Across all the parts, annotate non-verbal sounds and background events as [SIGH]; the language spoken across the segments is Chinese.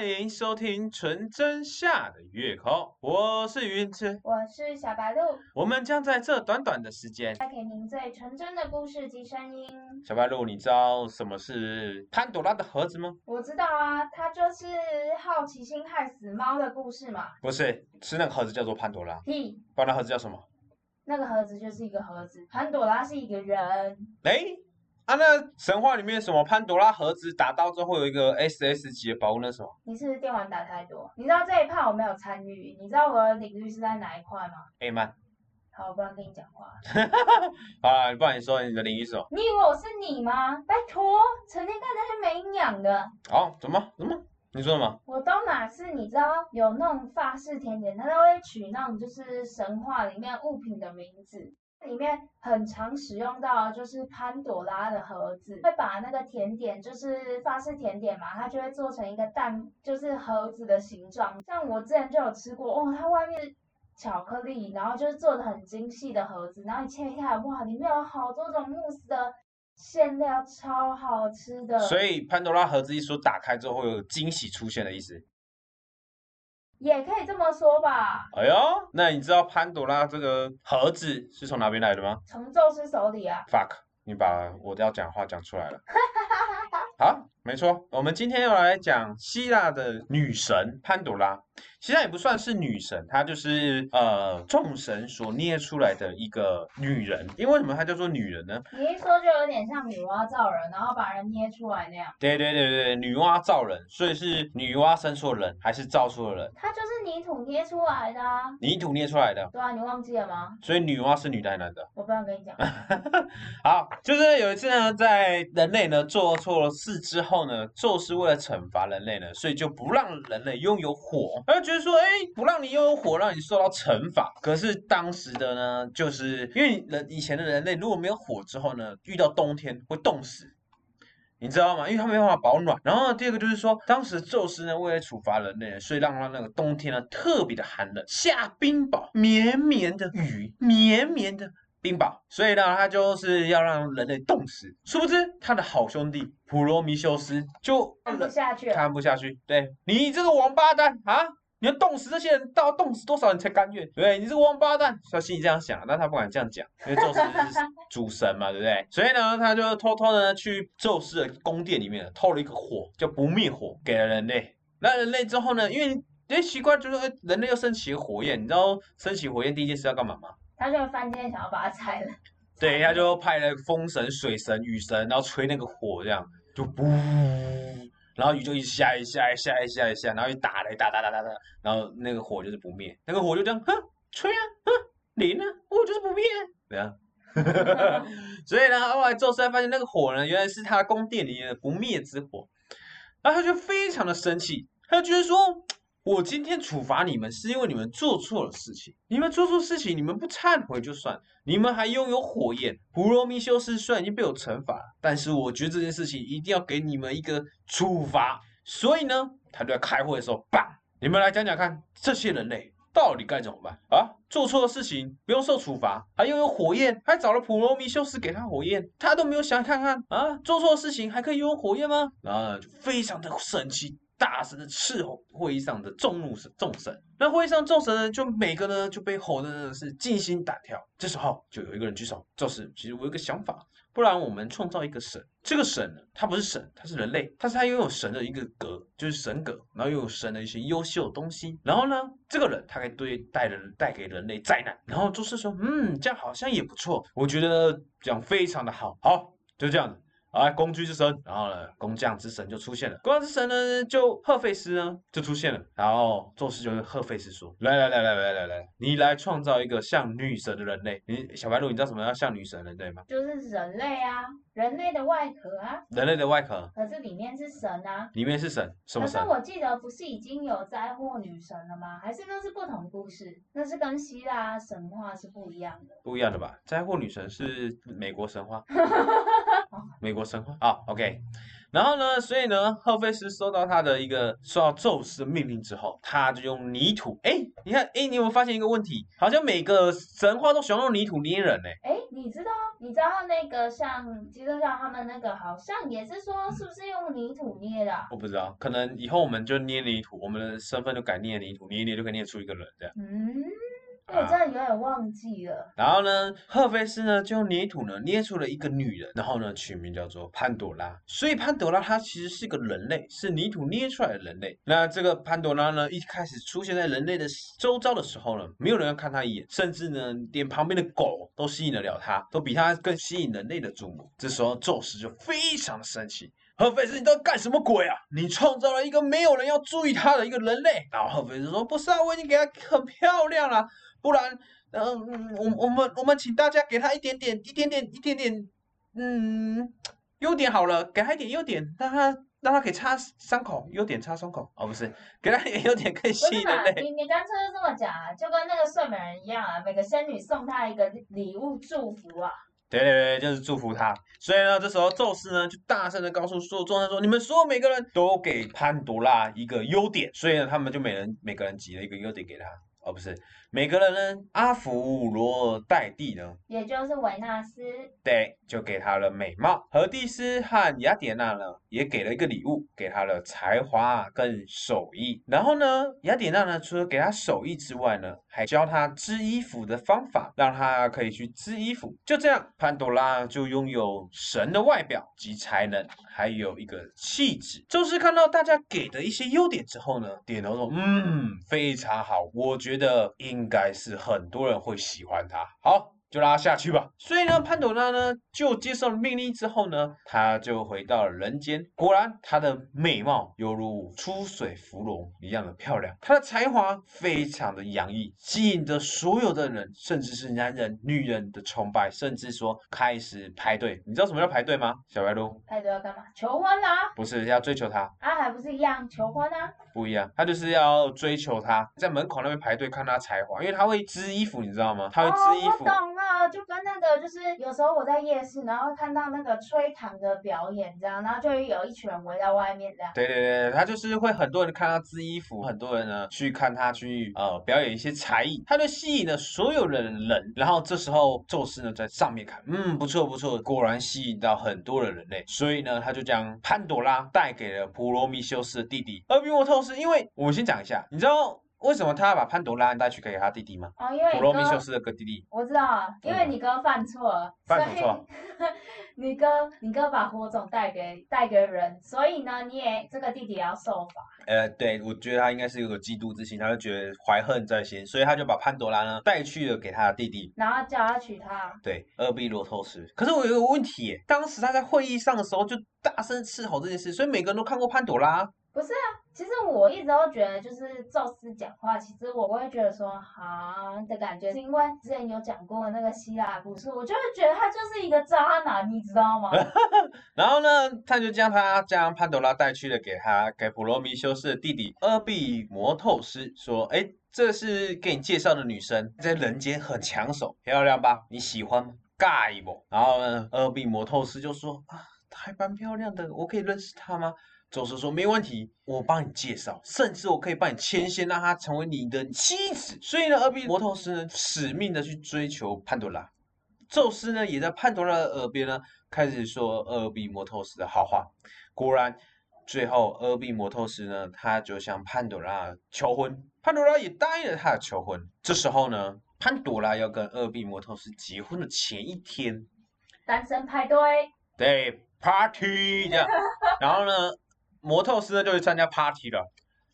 欢迎收听纯真下的月空，我是云子，我是小白鹿，我们将在这短短的时间带给您最纯真的故事及声音。小白鹿，你知道什么是潘朵拉的盒子吗？我知道啊，它就是好奇心害死猫的故事嘛。不是，是那个盒子叫做潘朵拉，嘿，不然那盒子叫什么？那个盒子就是一个盒子，潘朵拉是一个人。哎，啊，那神话里面什么潘多拉盒子打到之后会有一个 SS 级的宝物，那什么？你是不是电玩打太多？你知道这一趴我没有参与，你知道我的领域是在哪一块吗？A 曼，好，我不能跟你讲话。[LAUGHS] 好了，不然你说你的领域是什么？你以为我是你吗？拜托，成天看那些没营养的。好，怎么怎么？你说什么？我都哪是你知道有那种法式甜点，它都会取那种就是神话里面物品的名字，里面很常使用到就是潘朵拉的盒子，会把那个甜点就是法式甜点嘛，它就会做成一个蛋，就是盒子的形状。像我之前就有吃过，哦，它外面巧克力，然后就是做的很精细的盒子，然后你切开，哇，里面有好多种慕斯的馅料，超好吃的。所以潘朵拉盒子一说打开之后会有惊喜出现的意思。也可以这么说吧。哎呦，那你知道潘朵拉这个盒子是从哪边来的吗从宙斯手里啊，？fuck，你把我要讲的话讲出来了。[LAUGHS] 好，没错，我们今天要来讲希腊的女神潘朵拉。希腊也不算是女神，她就是呃众神所捏出来的一个女人。因为什么她叫做女人呢？你一说就有点像女娲造人，然后把人捏出来那样。对对对对，女娲造人，所以是女娲生出了人，还是造出了人？她就是泥土捏出来的啊。泥土捏出来的，对啊，你忘记了吗？所以女娲是女的还是男的？我不要跟你讲。[LAUGHS] 好，就是有一次呢，在人类呢做错了事之后呢，宙斯为了惩罚人类呢，所以就不让人类拥有火，他就觉得说，哎，不让你拥有火，让你受到惩罚。可是当时的呢，就是因为人以前的人类如果没有火之后呢，遇到冬天会冻死。你知道吗？因为他没办法保暖。然后第二个就是说，当时宙斯呢为了处罚人类，所以让他那个冬天呢特别的寒冷，下冰雹，绵绵的雨，绵绵的冰雹，所以呢他就是要让人类冻死。殊不知他的好兄弟普罗米修斯就看不下去了。看不下去，对你这个王八蛋啊！你要冻死这些人，到冻死多少人才甘愿？对不对？你这个王八蛋，他心里这样想，但他不敢这样讲，因为宙斯是主神嘛，对不对？所以呢，他就偷偷的去宙斯的宫殿里面偷了一个火，叫不灭火，给了人类。那人类之后呢，因为哎奇怪，就是哎人类又升起了火焰，你知道升起火焰第一件事要干嘛吗？他就翻天，想要把它拆了。对，他就派了风神、水神、雨神，然后吹那个火，这样就不，然后雨就一直下一下一下一下一下，然后一打雷打打打打打，然后那个火就是不灭，那个火就这样，哼，吹啊，哼，淋啊，我就是不灭，对啊？[LAUGHS] 所以呢，后来宙斯才发现那个火呢，原来是他宫殿里面的不灭之火，然后他就非常的生气，他就觉得说。我今天处罚你们，是因为你们做错了事情。你们做错事情，你们不忏悔就算，你们还拥有火焰。普罗米修斯虽然已经被我惩罚了，但是我觉得这件事情一定要给你们一个处罚。所以呢，他就在开会的时候，棒，你们来讲讲看，这些人类到底该怎么办啊？做错了事情不用受处罚，还拥有火焰，还找了普罗米修斯给他火焰，他都没有想看看啊，做错事情还可以拥有火焰吗？然后呢，就非常的生气。大声的斥吼会议上的众怒神众神，那会议上众神呢，就每个呢就被吼的真的是惊心胆跳。这时候就有一个人举手，就是其实我有个想法，不然我们创造一个神，这个神呢，他不是神，他是人类，但是他拥有神的一个格，就是神格，然后拥有神的一些优秀的东西。然后呢，这个人他可以对带人带给人类灾难。然后宙斯说，嗯，这样好像也不错，我觉得这样非常的好，好，就这样子。啊，工具之神，然后呢，工匠之神就出现了。工匠之神呢，就赫菲斯呢就出现了。然后宙斯就跟赫菲斯说：“来来来来来来来，你来创造一个像女神的人类。你小白鹿，你知道什么叫像女神人类吗？就是人类啊，人类的外壳啊，人类的外壳可是里面是神啊。里面是神，什么神？可是我记得不是已经有灾祸女神了吗？还是那是不同故事？那是跟希腊神话是不一样的。不一样的吧？灾祸女神是美国神话，[LAUGHS] 美国神话啊、OK。然后呢，所以呢，赫菲斯收到他的一个受到宙斯的命令之后，他就用泥土。哎，你看，哎，你有没有发现一个问题？好像每个神话都喜欢用泥土捏人呢。哎，你知道你知道那个像基督教他们那个好像也是说是不是用泥土捏的啊、我不知道，可能以后我们就捏泥土，我们的身份就改捏泥土，捏一捏就可以捏出一个人这样。嗯，我啊真的有点忘记了。然后呢，赫菲斯呢就用泥土呢捏出了一个女人，然后呢取名叫做潘朵拉。所以潘朵拉她其实是个人类，是泥土捏出来的人类。那这个潘朵拉呢一开始出现在人类的周遭的时候呢，没有人要看她一眼，甚至呢连旁边的狗都吸引得了她，都比她更吸引人类的注目。这时候宙斯就非常的生气。赫菲斯，你到底干什么鬼啊？你创造了一个没有人要注意他的一个人类。然后赫菲斯说：“不是啊，我已经给她很漂亮了，不然嗯，嗯我我们我们请大家给他一点点，一点点，一点点，嗯，优点好了，给他一点优点，让他让他可以擦伤口，优点擦伤口，哦，不是，给他一点优点可以不是嘛？吸引人类。你你干脆就这么讲啊，就跟那个睡美人一样啊，每个仙女送他一个礼物祝福啊。对对对，就是祝福他。所以呢，这时候宙斯呢就大声的告诉所有众人说：“你们所有每个人都给潘多拉一个优点。”所以呢，他们就每人每个人挤了一个优点给他。哦，不是，每个人呢，阿芙罗代蒂呢，也就是维纳斯，对，就给他了美貌。荷蒂斯和雅典娜呢，也给了一个礼物，给他了才华跟手艺。然后呢，雅典娜呢，除了给他手艺之外呢，还教他织衣服的方法，让他可以去织衣服。就这样，潘多拉就拥有神的外表及才能，还有一个气质。就是看到大家给的一些优点之后呢，点头说：“嗯，非常好，我觉得应该是很多人会喜欢他。”好。就让他下去吧。所以呢，潘朵拉呢就接受了命令之后呢，他就回到了人间。果然，她的美貌犹如出水芙蓉一样的漂亮，她的才华非常的洋溢，吸引着所有的人，甚至是男人、女人的崇拜，甚至说开始排队。你知道什么叫排队吗？小白鹿排队要干嘛？求婚啦！不是要追求她，啊，还不是一样求婚啊？不一样，他就是要追求她，在门口那边排队看她才华，因为她会织衣服，你知道吗？她会织衣哦，服。我懂了，就跟那个就是有时候我在夜市，然后看到那个吹糖的表演这样，然后就会有一群人围在外面这样。对对对，他就是会很多人看他织衣服，很多人呢去看他去呃表演一些才艺，他就吸引了所有的人。然后这时候宙斯呢在上面看，嗯，不错不错，果然吸引到很多的人类，所以呢他就将潘朵拉带给了普罗米修斯的弟弟厄比莫透斯。因为我们先讲一下，你知道为什么他要把潘朵拉带去给他弟弟吗？哦，因为你普罗米修，斯的哥弟弟我知道啊，因为你哥犯错了，犯什么错 [LAUGHS] 你哥你哥把火种带给带给人，所以呢，你也这个弟弟也要受罚。呃，对，我觉得他应该是有个嫉妒之心，他就觉得怀恨在心，所以他就把潘朵拉呢带去了给他的弟弟。然后叫他娶她，对，厄必罗透斯。可是我有一个问题耶，当时他在会议上的时候就大声斥吼这件事，所以每个人都看过潘朵拉。不是啊，其实我一直都觉得，就是宙斯讲话，其实我会觉得说，哈的感觉，是因为之前有讲过那个希腊故事，我就会觉得他就是一个渣男，你知道吗？[LAUGHS] 然后呢，他就将他将潘朵拉带去了给他给普罗米修斯的弟弟厄必摩透斯，说：“哎，这是给你介绍的女生，在人间很抢手，漂亮吧？你喜欢吗？尬不？”然后呢，厄必摩透斯就说：“啊，还蛮漂亮的，我可以认识她吗？”宙斯说：“没问题，我帮你介绍，甚至我可以帮你牵线，让她成为你的妻子。”所以呢，厄必摩透斯呢，使命的去追求潘多拉。宙斯呢，也在潘多拉的耳边呢，开始说厄必摩透斯的好话。果然，最后厄必摩透斯呢，他就向潘多拉求婚，潘多拉也答应了他的求婚。这时候呢，潘多拉要跟厄必摩透斯结婚的前一天，单身派对，对 party 这样，然后呢，摩透斯呢就去参加 party 了，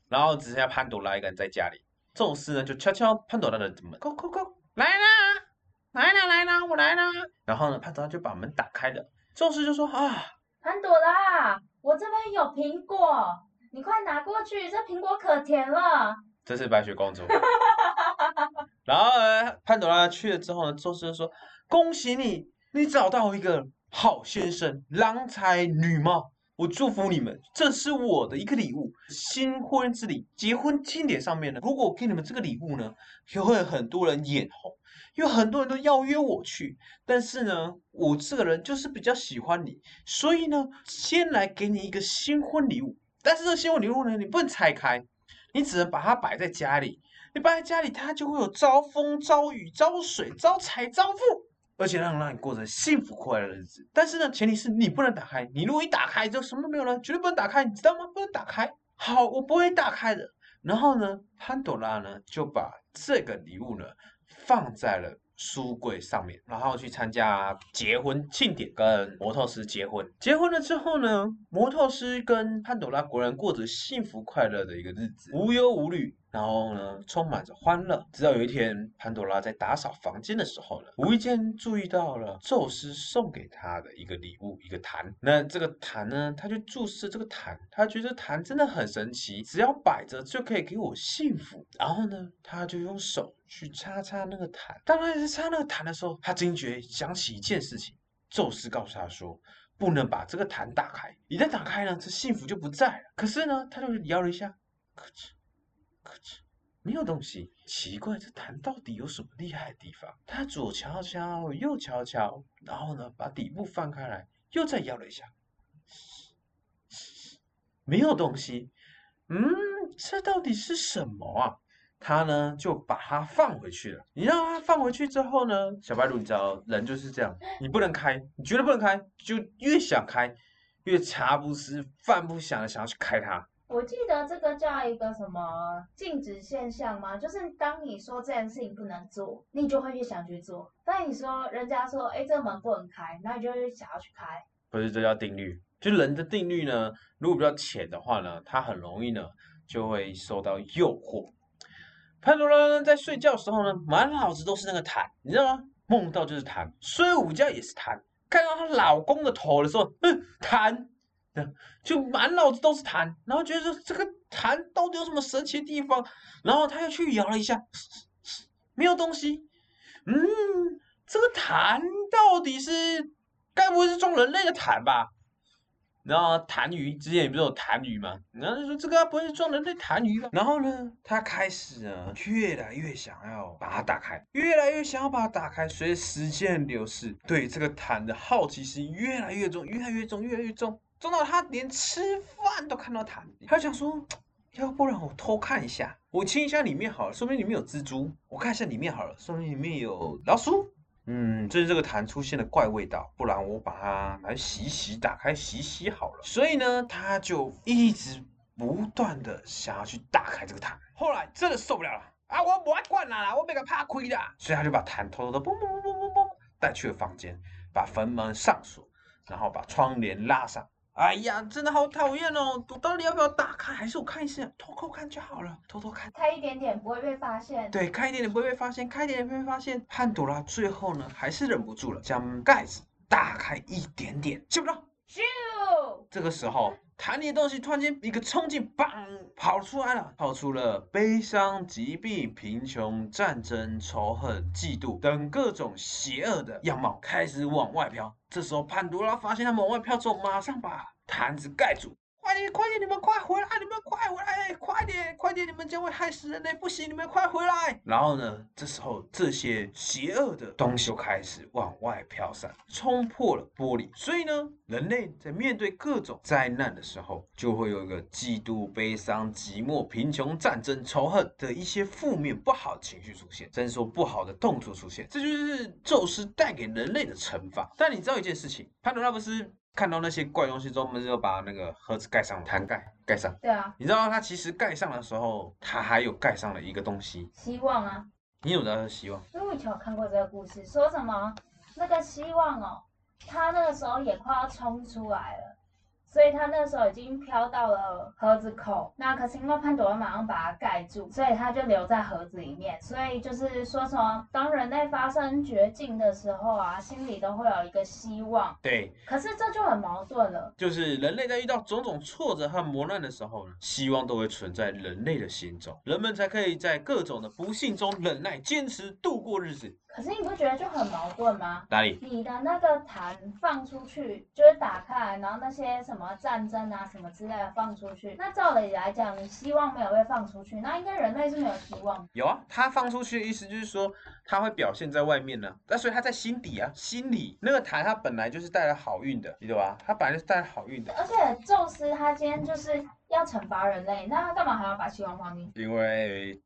然后只剩下潘朵拉一个人在家里。宙斯呢就悄悄潘朵拉的门，叩叩叩，来啦，来啦来啦，我来啦。然后呢，潘朵拉就把门打开了。宙斯就说啊，潘朵拉，我这边有苹果，你快拿过去，这苹果可甜了。这是白雪公主。[LAUGHS] 然后呢，潘朵拉去了之后呢，宙斯就说：“恭喜你，你找到一个好先生，郎才女貌，我祝福你们，这是我的一个礼物，新婚之礼。结婚庆典上面呢，如果我给你们这个礼物呢，也会很多人眼红，因为很多人都邀约我去，但是呢，我这个人就是比较喜欢你，所以呢，先来给你一个新婚礼物。但是这个新婚礼物呢，你不能拆开。”你只能把它摆在家里，你摆在家里，它就会有招风、招雨、招水、招财、招富。而且让让你过着幸福快乐的日子。但是呢，前提是你不能打开。你如果一打开就什么都没有了，绝对不能打开，你知道吗？不能打开。好，我不会打开的。然后呢，潘朵拉呢就把这个礼物呢放在了。书柜上面，然后去参加结婚庆典，跟摩托斯结婚。结婚了之后呢，摩托斯跟潘朵拉果然过着幸福快乐的一个日子，无忧无虑。然后呢，充满着欢乐。直到有一天，潘多拉在打扫房间的时候呢，无意间注意到了宙斯送给他的一个礼物，一个坛。那这个坛呢，他就注视这个坛，他觉得坛真的很神奇，只要摆着就可以给我幸福。然后呢，他就用手去擦擦那个坛。当他在擦那个坛的时候，他惊觉想起一件事情：宙斯告诉他说，不能把这个坛打开，一旦打开呢，这幸福就不在了。可是呢，他就摇了一下，可没有东西，奇怪，这坛到底有什么厉害的地方？他左瞧瞧，右瞧瞧，然后呢，把底部翻开来，又再摇了一下，没有东西。嗯，这到底是什么啊？他呢就把它放回去了。你让它放回去之后呢，小白兔，你知道人就是这样，你不能开，你绝对不能开，就越想开，越茶不思饭不想的想要去开它。我记得这个叫一个什么禁止现象吗？就是当你说这件事情不能做，你就会越想去做；但你说人家说，哎，这个门不能开，那你就会想要去开。不是，这叫定律。就人的定律呢，如果比较浅的话呢，它很容易呢就会受到诱惑。潘多拉呢在睡觉的时候呢，满脑子都是那个痰，你知道吗？梦到就是痰，睡午觉也是痰，看到她老公的头的时候，嗯，痰。就满脑子都是痰，然后觉得这个痰到底有什么神奇的地方，然后他又去摇了一下，没有东西。嗯，这个痰到底是该不会是装人类的痰吧？然后痰盂之前不是有痰盂吗？然后就说这个不会是装人类痰盂吧？然后呢，他开始啊越来越想要把它打开，越来越想要把它打开。随着时间流逝，对这个痰的好奇心越来越重，越来越重，越来越重。重到他连吃饭都看到痰，他就想说，要不然我偷看一下，我清一下里面好了，说明里面有蜘蛛。我看一下里面好了，说明里面有老鼠。嗯，就是这个痰出现了怪味道，不然我把它来洗洗，打开洗洗好了。所以呢，他就一直不断的想要去打开这个痰。后来真的受不了了，啊，我不爱管啦，我被他怕亏的，所以他就把痰偷偷的嘣嘣嘣嘣嘣嘣带去了房间，把房门上锁，然后把窗帘拉上。哎呀，真的好讨厌哦！我到底要不要打开？还是我看一下，偷偷看就好了，偷偷看，开一点点不会被发现。对，开一点点不会被发现，开一点点不会被发现。潘朵拉最后呢，还是忍不住了，将盖子打开一点点，嗅不到。咻！这个时候。坛里的东西突然间一个冲劲，嘣，跑出来了，跑出了悲伤、疾病、贫穷、战争、仇恨、嫉妒等各种邪恶的样貌，开始往外飘。这时候潘多拉发现他们往外飘之后，马上把坛子盖住。快点，快点，你们快回来！你们快回来！快点，快点，你们将会害死人类！不行，你们快回来！然后呢，这时候这些邪恶的东西就开始往外飘散，冲破了玻璃。所以呢，人类在面对各种灾难的时候，就会有一个嫉妒、悲伤、寂寞、贫穷、战争、仇恨的一些负面不好的情绪出现，甚至说不好的动作出现。这就是宙斯带给人类的惩罚。但你知道一件事情，潘多拉不是？看到那些怪东西之后，我们就把那个盒子盖上，弹盖盖上。对啊，你知道它其实盖上的时候，它还有盖上了一个东西，希望啊。你有知道是希望？因为我以前有看过这个故事，说什么那个希望哦，它那个时候也快要冲出来了。所以他那时候已经飘到了盒子口，那可是因为潘朵拉马上把它盖住，所以他就留在盒子里面。所以就是说什么，当人类发生绝境的时候啊，心里都会有一个希望。对。可是这就很矛盾了，就是人类在遇到种种挫折和磨难的时候呢，希望都会存在人类的心中，人们才可以在各种的不幸中忍耐、坚持度过日子。可是你不觉得就很矛盾吗？哪里？你的那个坛放出去，就是打开，然后那些什么战争啊什么之类的放出去。那照理来讲，你希望没有被放出去，那应该人类是没有希望。有啊，他放出去的意思就是说，他会表现在外面呢。那所以他在心底啊，心里那个坛，它本来就是带来好运的，记得吧？它本来就是带来好运的。而且宙斯他今天就是要惩罚人类，那他干嘛还要把希望放进去？[LAUGHS] 因为。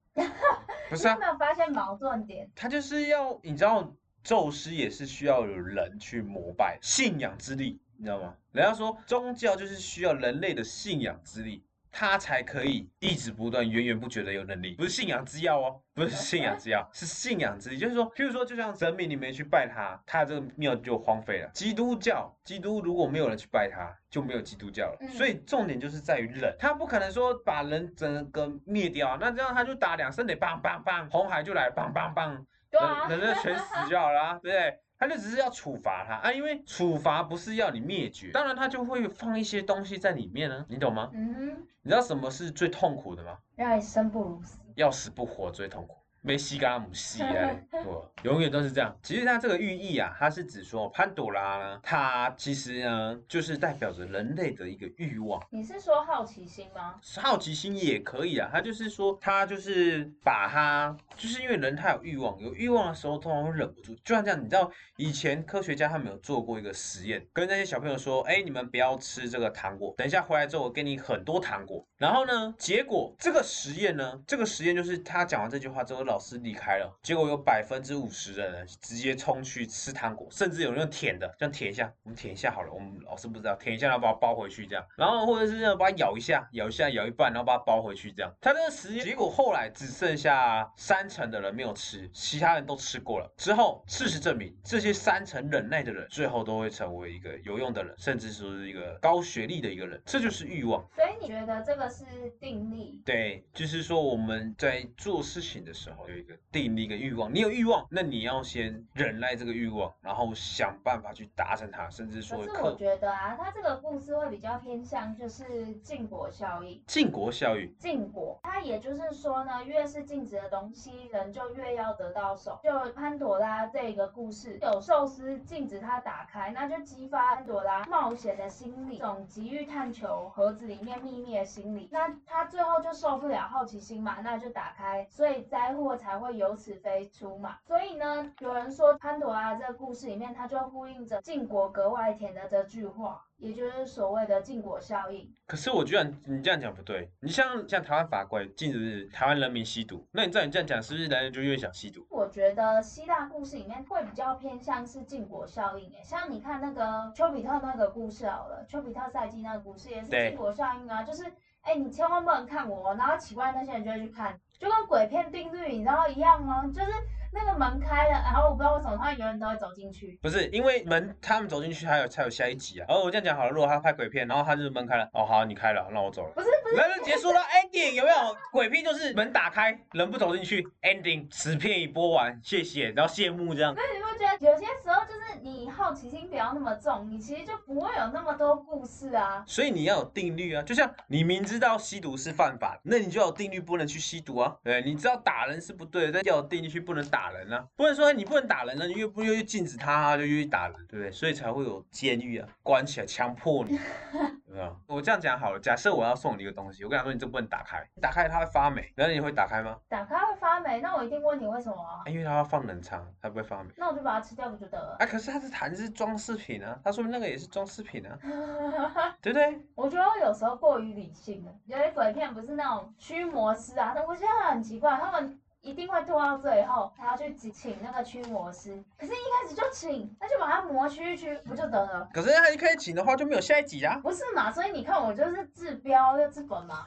不是啊，没有发现矛盾点。他就是要，你知道，宙斯也是需要有人去膜拜，信仰之力，你知道吗？人家说宗教就是需要人类的信仰之力。它才可以一直不断、源源不绝的有能力，不是信仰之药哦，不是信仰之药，[LAUGHS] 是信仰之力。就是说，譬如说，就像神明，你没去拜他，他这个庙就荒废了。基督教，基督如果没有人去拜他，就没有基督教了。所以重点就是在于人，他不可能说把人整个灭掉，那这样他就打两声得梆梆梆，红海就来梆梆梆，人人就全死就好了，对不对？他就只是要处罚他啊，因为处罚不是要你灭绝，当然他就会放一些东西在里面呢，你懂吗？嗯哼，你知道什么是最痛苦的吗？让你生不如死，要死不活最痛苦。没西嘎姆西啊，[LAUGHS] 不，永远都是这样。其实它这个寓意啊，它是指说潘朵拉呢，它其实呢就是代表着人类的一个欲望。你是说好奇心吗？好奇心也可以啊，它就是说，它就是把它，就是因为人他有欲望，有欲望的时候通常会忍不住。就像这样，你知道以前科学家他们有做过一个实验，跟那些小朋友说，哎，你们不要吃这个糖果，等一下回来之后我给你很多糖果。然后呢，结果这个实验呢，这个实验就是他讲完这句话之后。老师离开了，结果有百分之五十的人直接冲去吃糖果，甚至有人用舔的，这样舔一下，我们舔一下好了。我们老师不知道，舔一下然后把它包回去这样，然后或者是把它咬一下，咬一下咬一半，然后把它包回去这样。他这个实验结果后来只剩下三成的人没有吃，其他人都吃过了。之后事实证明，这些三成忍耐的人，最后都会成为一个有用的人，甚至说是一个高学历的一个人。这就是欲望。所以你觉得这个是定力？对，就是说我们在做事情的时候。有一个定力一个欲望，你有欲望，那你要先忍耐这个欲望，然后想办法去达成它，甚至说。可是我觉得啊，他这个故事会比较偏向就是禁果效应。禁果效应。禁果，它也就是说呢，越是禁止的东西，人就越要得到手。就潘朵拉这个故事，有寿司禁止它打开，那就激发潘朵拉冒险的心理，这种急于探求盒子里面秘密的心理。那他最后就受不了好奇心嘛，那就打开，所以灾祸。才会由此飞出嘛，所以呢，有人说潘朵拉这个故事里面，它就呼应着禁果格外甜的这句话，也就是所谓的禁果效应。可是我居然你这样讲不对，你像像台湾法规禁止台湾人民吸毒，那你照你这样讲，是不是男人就越想吸毒？我觉得希腊故事里面会比较偏向是禁果效应，诶，像你看那个丘比特那个故事好了，丘比特赛季那个故事也是禁果效应啊，就是。哎，你千万不能看我，然后奇怪那些人就会去看，就跟鬼片定律你知道一样吗？就是。那个门开了，然后我不知道为什么他们永远都会走进去。不是因为门，他们走进去还有才有下一集啊。哦，我这样讲好了，如果他拍鬼片，然后他就是门开了，哦好，你开了，那我走了。不是不是，那就结束了，ending 有没有？鬼片就是门打开，人不走进去，ending，此片已播完，谢谢，然后谢幕这样。所以你会觉得有些时候就是你好奇心不要那么重，你其实就不会有那么多故事啊。所以你要有定律啊，就像你明知道吸毒是犯法，那你就有定律不能去吸毒啊。对，你知道打人是不对的，但要有定律去不能打人啊，不能说。你不能打人呢，你越不越禁止他，就越打人，对不对？所以才会有监狱啊，关起来强迫你，[LAUGHS] 对吧？我这样讲好了，假设我要送你一个东西，我跟他说你这不能打开，打开它会发霉，然后你会打开吗？打开会发霉，那我一定问你为什么啊？因为它要放冷藏，它不会发霉。那我就把它吃掉不就得了？啊，可是它是坛是装饰品啊，他说明那个也是装饰品啊，[LAUGHS] 对不对？我觉得我有时候过于理性了，有些鬼片不是那种驱魔师啊，但我觉得很奇怪，他们。一定会拖到最后，还要去请那个驱魔师。可是，一开始就请，那就把它磨驱一驱，不就得了？可是，他一开始请的话，就没有下一集啊。不是嘛？所以你看，我就是治标又治本嘛。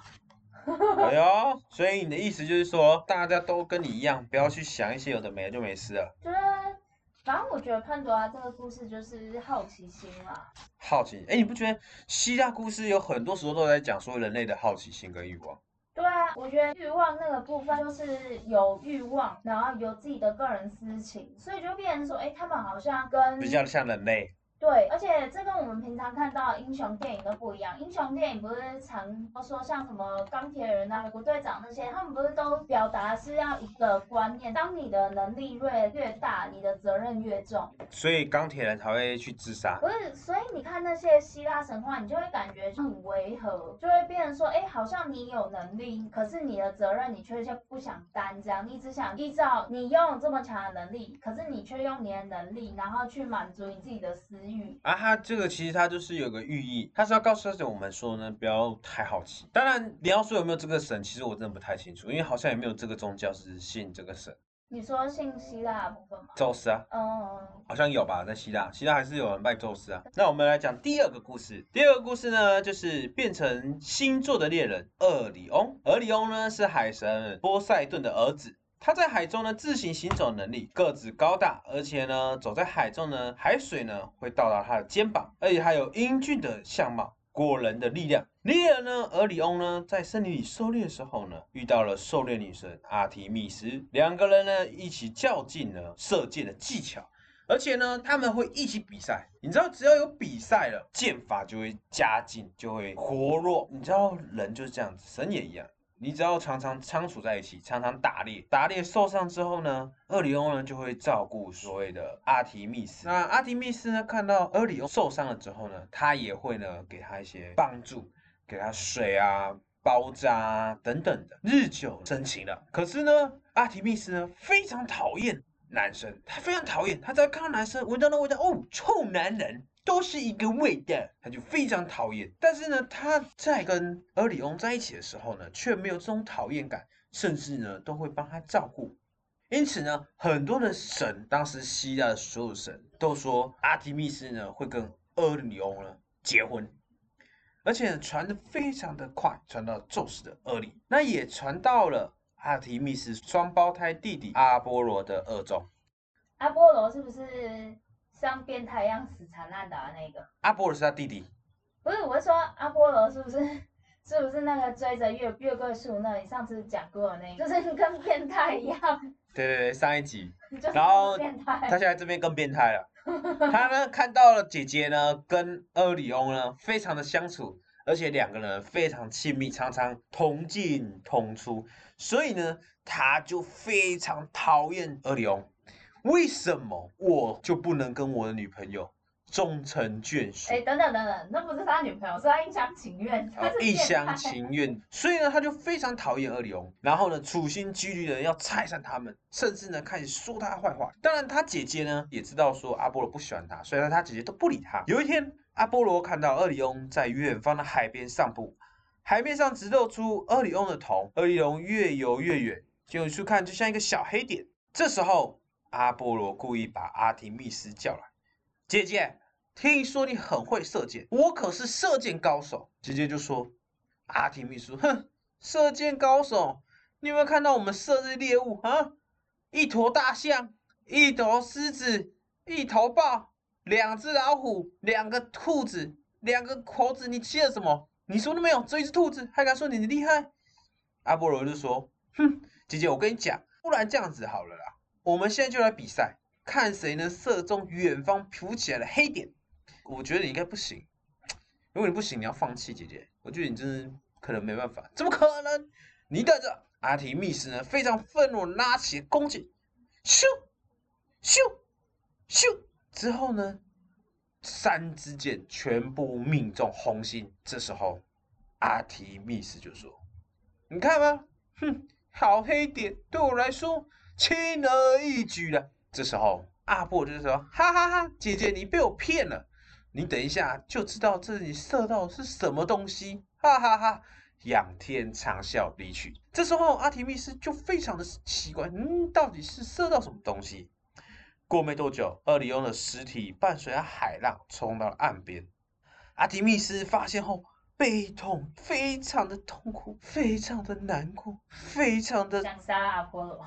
哎呦，[LAUGHS] 所以你的意思就是说，大家都跟你一样，不要去想一些有的没的，就没事了。就是，反正我觉得潘多拉这个故事就是好奇心啦。好奇，哎，你不觉得希腊故事有很多时候都在讲说人类的好奇心跟欲望？对啊，我觉得欲望那个部分就是有欲望，然后有自己的个人私情，所以就变成说，哎，他们好像跟比较像人类。对，而且这跟我们平常看到英雄电影都不一样。英雄电影不是常说像什么钢铁人啊、美国队长那些，他们不是都表达是要一个观念：当你的能力越越大，你的责任越重。所以钢铁人才会去自杀。不是，所以你看那些希腊神话，你就会感觉很违和，就会变成说，哎，好像你有能力，可是你的责任你却却不想担，这样你只想依照你拥有这么强的能力，可是你却用你的能力，然后去满足你自己的私欲。啊，他这个其实他就是有个寓意，他是要告诉我们说呢，不要太好奇。当然，你要说有没有这个神，其实我真的不太清楚，因为好像也没有这个宗教是信这个神。你说信希腊部分吗？宙斯啊，嗯，好像有吧，在希腊，希腊还是有人拜宙斯啊。那我们来讲第二个故事，第二个故事呢，就是变成星座的猎人厄里翁。厄里翁呢是海神波塞顿的儿子。他在海中呢自行行走能力，个子高大，而且呢走在海中呢，海水呢会到达他的肩膀，而且还有英俊的相貌，过人的力量。猎人呢，俄里翁呢，在森林里狩猎的时候呢，遇到了狩猎女神阿提密斯，两个人呢一起较劲呢射箭的技巧，而且呢他们会一起比赛。你知道，只要有比赛了，剑法就会加进，就会活络。你知道，人就是这样子，神也一样。你只要常常相处在一起，常常打猎，打猎受伤之后呢，厄里翁呢就会照顾所谓的阿提密斯。那阿提密斯呢看到厄里翁受伤了之后呢，他也会呢给他一些帮助，给他水啊、包扎啊等等的，日久生情了。可是呢，阿提密斯呢非常讨厌男生，他非常讨厌，他只要看到男生闻到那味道，哦，臭男人。都是一个味道，他就非常讨厌。但是呢，他在跟厄里翁在一起的时候呢，却没有这种讨厌感，甚至呢，都会帮他照顾。因此呢，很多的神，当时希腊的所有神都说，阿提密斯呢会跟厄里翁呢结婚，而且传的非常的快，传到宙斯的耳里，那也传到了阿提密斯双胞胎弟弟阿波罗的耳中。阿波罗是不是？像变态一样死缠烂打的那个阿波罗是他弟弟，不是，我是说阿波罗是不是 [LAUGHS] 是不是那个追着月月桂树那里上次讲过的那个，就是跟变态一样。对对对，上一集，[LAUGHS] 然后他现在这边更变态了。[LAUGHS] 他呢看到了姐姐呢跟厄里翁呢非常的相处，而且两个人非常亲密，常常同进同出，所以呢他就非常讨厌厄里翁。为什么我就不能跟我的女朋友终成眷属？哎，等等等等，那不是他女朋友，是他一厢情愿。他一厢情愿，所以呢，他就非常讨厌厄里翁，然后呢，处心积虑的要拆散他们，甚至呢，开始说他坏话。当然，他姐姐呢也知道说阿波罗不喜欢他，所以呢，他姐姐都不理他。有一天，阿波罗看到厄里翁在远方的海边散步，海面上只露出厄里翁的头，厄里翁越游越远，就去看，就像一个小黑点。这时候。阿波罗故意把阿提密斯叫来，姐姐，听说你很会射箭，我可是射箭高手。姐姐就说：“阿提密斯，哼，射箭高手，你有没有看到我们射日猎物啊？一坨大象，一头狮子，一头豹，两只老虎，两个兔子，两个猴子。你吃了什么？你说都没有，只一只兔子，还敢说你厉害？”阿波罗就说：“哼，姐姐，我跟你讲，不然这样子好了啦。”我们现在就来比赛，看谁能射中远方浮起来的黑点。我觉得你应该不行，如果你不行，你要放弃，姐姐。我觉得你真的可能没办法。怎么可能？你等着！阿提密斯呢，非常愤怒，拉起弓箭，咻咻咻，之后呢，三支箭全部命中红心。这时候，阿提密斯就说：“你看吧，哼，好黑点，对我来说。”轻而易举的。这时候，阿波就是说：“哈哈哈，姐姐，你被我骗了。你等一下就知道这里射到是什么东西。”哈哈哈，仰天长啸离去。这时候，阿提密斯就非常的奇怪，嗯，到底是射到什么东西？过没多久，厄里翁的尸体伴随着海浪冲到了岸边。阿提密斯发现后，悲痛，非常的痛苦，非常的难过，非常的想杀阿波罗。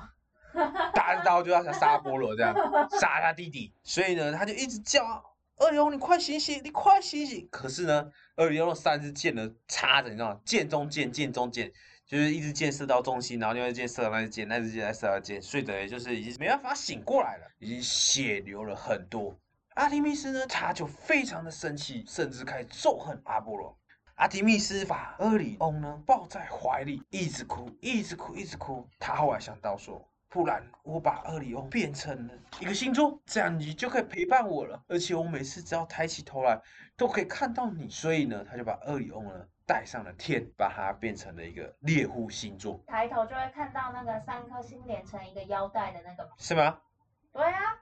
打着刀就要想杀波罗，这样杀他弟弟，所以呢，他就一直叫二里翁，你快醒醒，你快醒醒！可是呢，二里翁三支箭呢插着，你知道吗？箭中箭，箭中箭，就是一支箭射到中心，然后另外一支箭射到那支箭，那支箭再射到箭，所以等于就是已经没办法醒过来了，已经血流了很多。阿提密斯呢，他就非常的生气，甚至开始咒恨阿波罗。阿提密斯把厄里翁呢抱在怀里，一直哭，一直哭，一直哭。他后来想到说。不然我把厄里翁变成了一个星座，这样你就可以陪伴我了。而且我每次只要抬起头来，都可以看到你。所以呢，他就把厄里翁呢带上了天，把它变成了一个猎户星座。抬头就会看到那个三颗星连成一个腰带的那个。是吗？对啊，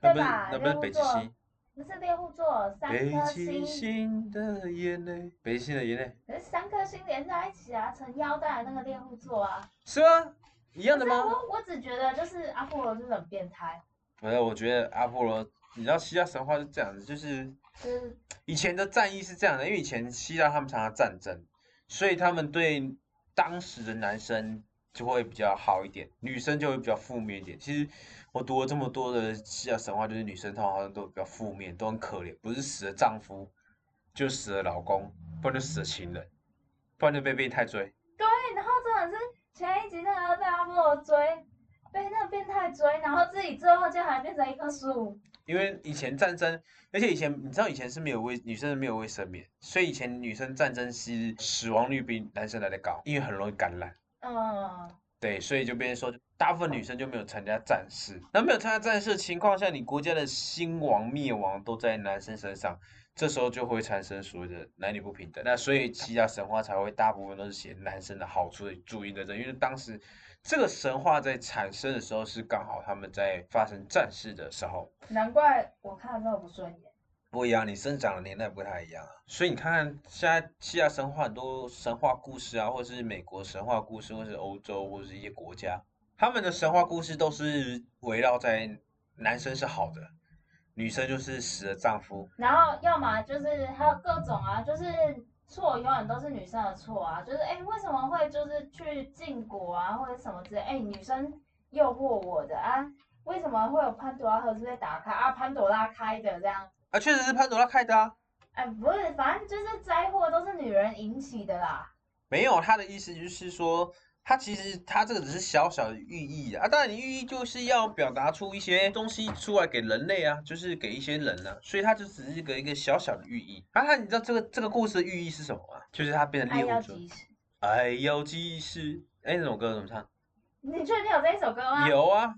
对吧？那不是北极星，那是猎户座，三颗星。北极星的眼泪，北极星的眼泪。可是三颗星连在一起啊，成腰带的那个猎户座啊。是吗？一样的吗？我我只觉得就是阿波罗就是很变态，不是，我觉得阿波罗，你知道希腊神话是这样子，就是就是以前的战役是这样的，因为以前希腊他们常常战争，所以他们对当时的男生就会比较好一点，女生就会比较负面一点。其实我读了这么多的希腊神话，就是女生通常好像都比较负面，都很可怜，不是死了丈夫，就死了老公，不然就死了情人，不然就被变态追。前一集那个被阿波罗追，被那个变态追，然后自己最后竟然还变成一棵树，因为以前战争，而且以前你知道以前是没有卫女生是没有卫生棉，所以以前女生战争是死亡率比男生来的高，因为很容易感染。嗯，对，所以就变成说，大部分女生就没有参加战事。那没有参加战事的情况下，你国家的兴亡灭亡都在男生身上，这时候就会产生所谓的男女不平等。那所以希腊神话才会大部分都是写男生的好处的注意的这，因为当时这个神话在产生的时候是刚好他们在发生战事的时候。难怪我看了之后不顺眼。不一样，你生长的年代不太一样啊，所以你看看现在希腊神话很多神话故事啊，或者是美国神话故事，或者是欧洲或者是一些国家，他们的神话故事都是围绕在男生是好的，女生就是死了丈夫。然后要么就是还有各种啊，就是错永远都是女生的错啊，就是哎为什么会就是去禁果啊或者什么之类，哎女生诱惑我的啊，为什么会有潘多拉盒子被打开啊？潘多拉开的这样，啊，确实是潘多拉开的啊，哎不是，反正就是灾祸都是女人引起的啦。没有他的意思就是说，他其实它这个只是小小的寓意啊，啊当然你寓意就是要表达出一些东西出来给人类啊，就是给一些人啊，所以它就只是一个一个小小的寓意。啊，他你知道这个这个故事的寓意是什么吗？就是它变成爱猎物者，爱要及时。哎，那首歌怎么唱？你确定有这一首歌吗？。有啊，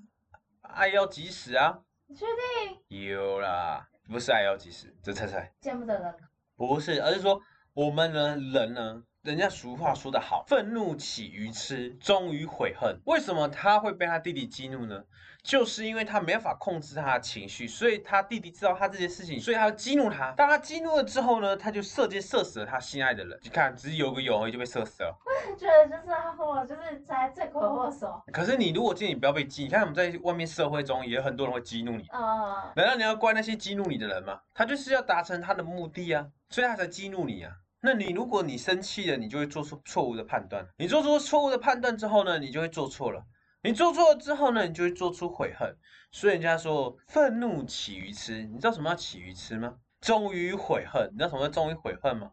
爱要及时啊，你确定？有啦，不是爱要及时，这猜猜。见不得人。不是，而是说我们呢，人呢，人家俗话说得好，愤怒起于痴，终于悔恨。为什么他会被他弟弟激怒呢？就是因为他没办法控制他的情绪，所以他弟弟知道他这件事情，所以他要激怒他。当他激怒了之后呢，他就射箭射死了他心爱的人。你看，只是有个有而已就被射死了。我觉得就是阿波罗就是才罪魁祸首。可是你如果建议你不要被激，你看我们在外面社会中也有很多人会激怒你，呃，难道你要怪那些激怒你的人吗？他就是要达成他的目的啊，所以他才激怒你啊。那你如果你生气了，你就会做出错误的判断。你做出错误的判断之后呢，你就会做错了。你做错了之后呢，你就会做出悔恨。所以人家说愤怒起于痴，你知道什么叫起于痴吗？终于悔恨，你知道什么叫终于悔恨吗？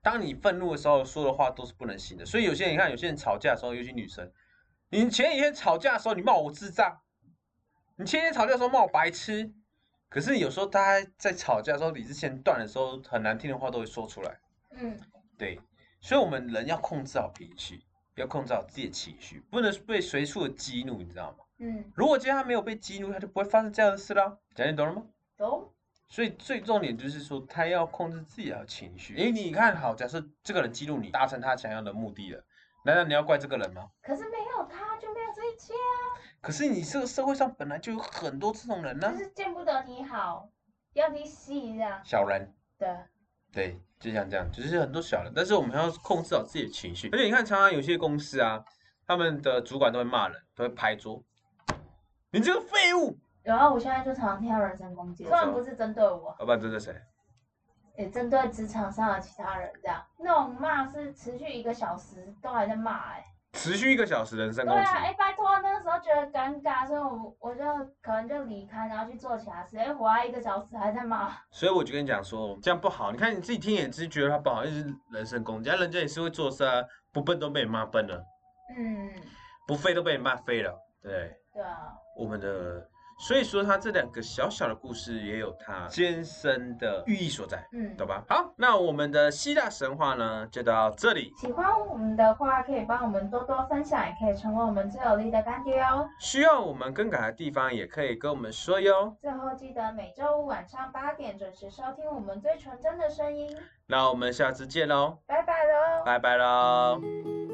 当你愤怒的时候说的话都是不能信的。所以有些人你看，有些人吵架的时候，尤其女生，你前几天吵架的时候你骂我智障，你前几天吵架的时候骂我白痴，可是有时候大家在吵架的时候理智线断的时候，很难听的话都会说出来。嗯，对，所以我们人要控制好脾气，要控制好自己的情绪，不能被随处的激怒，你知道吗？嗯，如果今天他没有被激怒，他就不会发生这样的事啦。讲你懂了吗？懂。所以最重点就是说，他要控制自己的情绪。诶，你看好，假设这个人激怒你，达成他想要的目的了，难道你要怪这个人吗？可是没有他就没有这一切啊，可是你这个社会上本来就有很多这种人呢、就是见不得你好，要你死这样。小人。对，对，就像这样，就是很多小人，但是我们要控制好自己的情绪。而且你看，常常有些公司啊，他们的主管都会骂人，都会拍桌，你这个废物，然后我现在就常常听到人身攻击，虽然不是针对我，老板针对谁？也针对职场上的其他人这样，那种骂是持续一个小时都还在骂哎、持续一个小时人身攻击，对啊，哎、拜托，那个时候觉得尴尬，所以我我就可能就离开，然后去做其他事。哎、回来一个小时还在骂，[LAUGHS] 所以我就跟你讲说，这样不好。你看你自己听也只是觉得他不好，一直人身攻击，啊人家也是会做事啊，不笨都被你骂笨了，嗯，不废都被你骂废了，对。对啊，我们的，所以说它这两个小小的故事也有它艰深的寓意所在，嗯，懂吧？好，那我们的希腊神话呢，就到这里。喜欢我们的话，可以帮我们多多分享，也可以成为我们最有力的干爹哦。需要我们更改的地方，也可以跟我们说哟。最后记得每周五晚上八点准时收听我们最纯真的声音，那我们下次见喽，拜拜喽。拜拜喽。